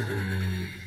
Mm-hmm.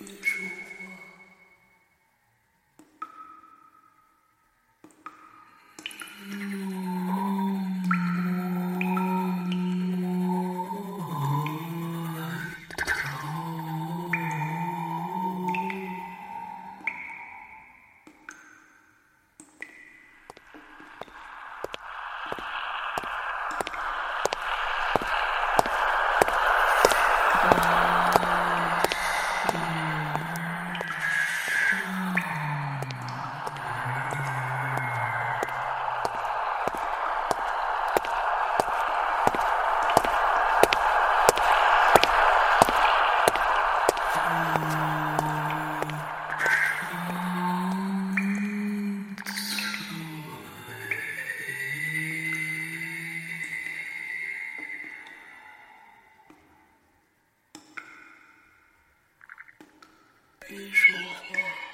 Mm-hmm. 别说话。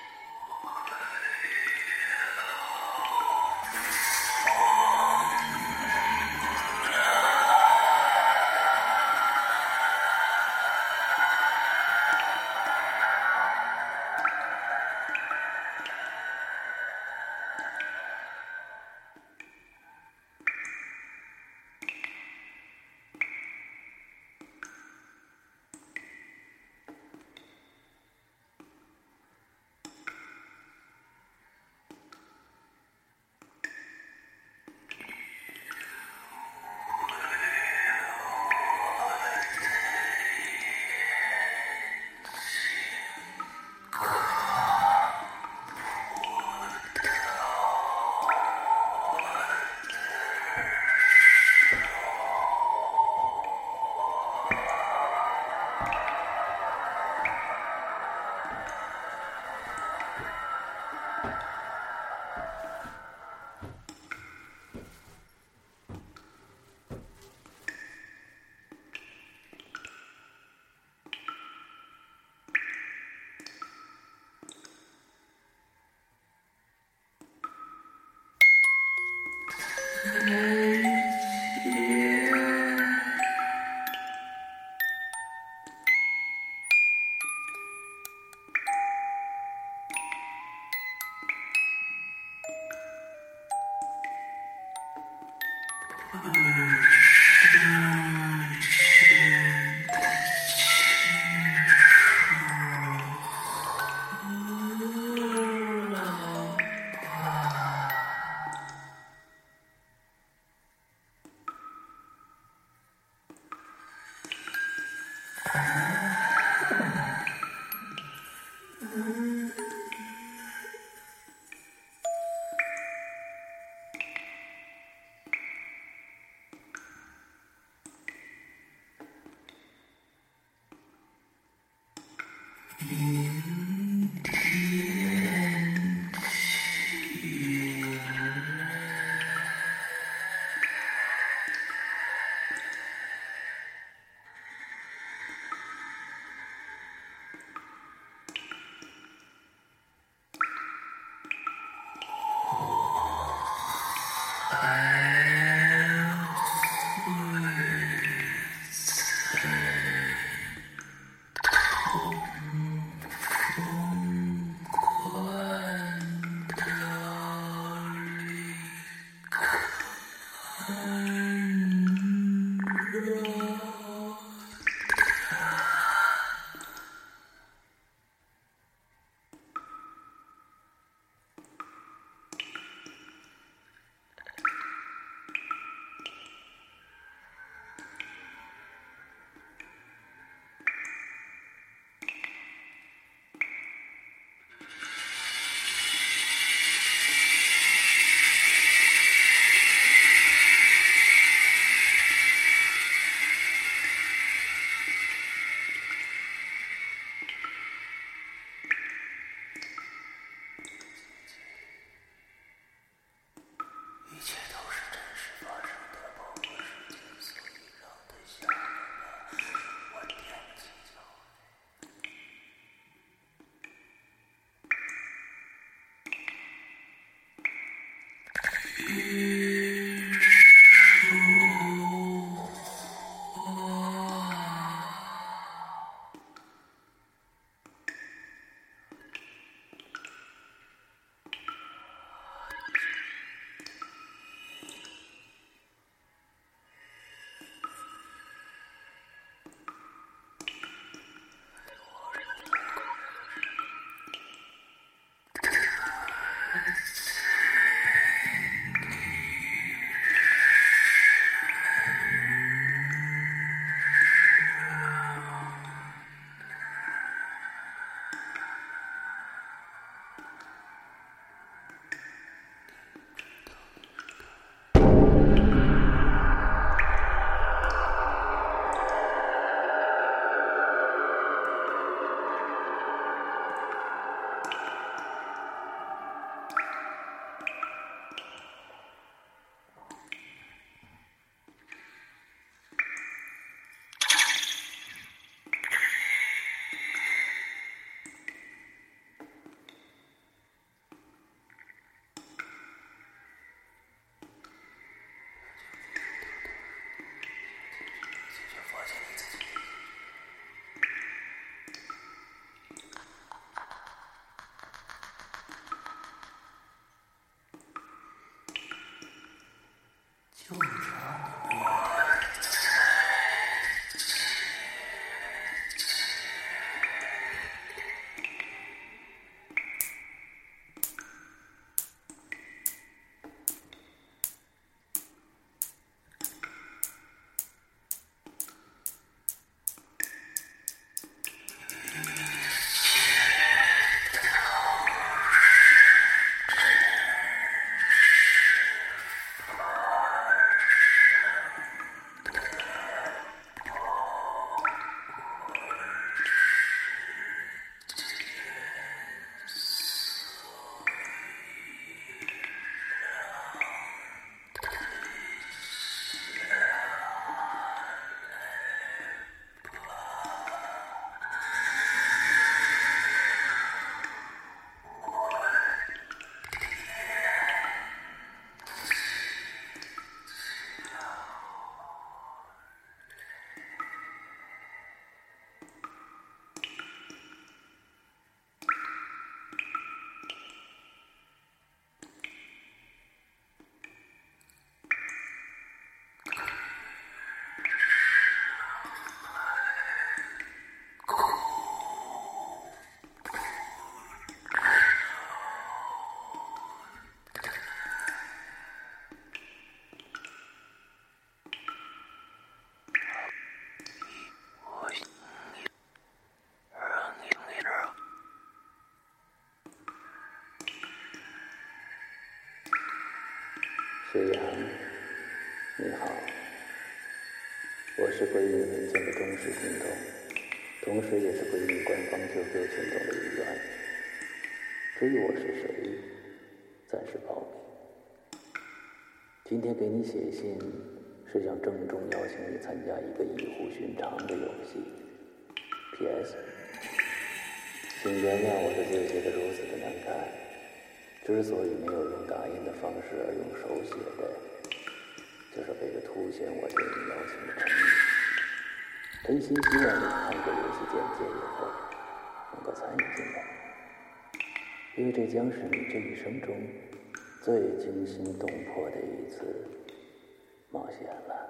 飞扬，你好，我是归隐文件的忠实听众，同时也是归隐官方 QQ 群众的一员。至于我是谁，暂时保密。今天给你写信，是想郑重邀请你参加一个异乎寻常的游戏。P.S. 请原谅我的字写的如此的难看。之所以没有用打印的方式而用手写的，就是为了凸显我对你邀请的诚意。真心希望你看过游戏简介以后，能够参与进来，因为这将是你这一生中最惊心动魄的一次冒险了。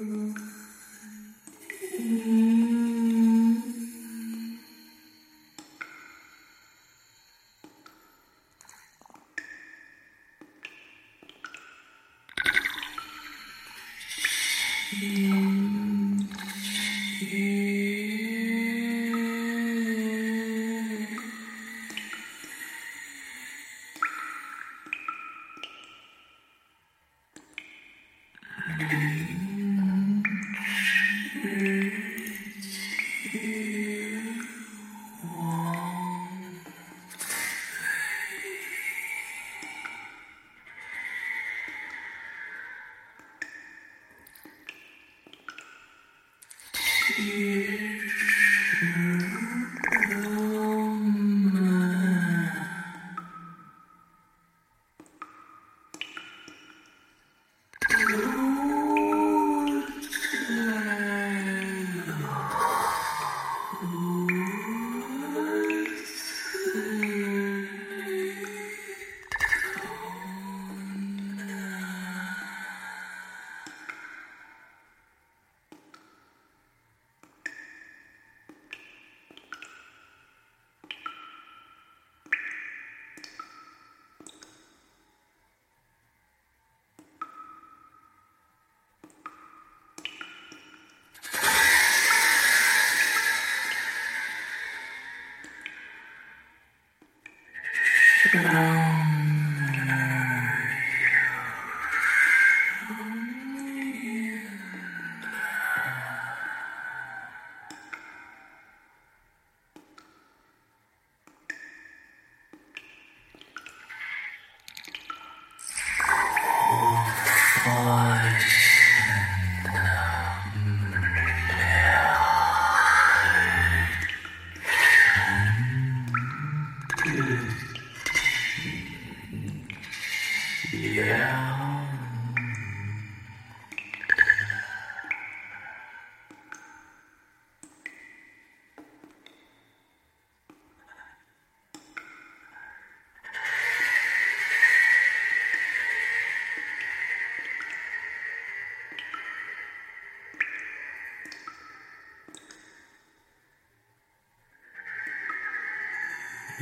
Mm-hmm.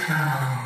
Chicago.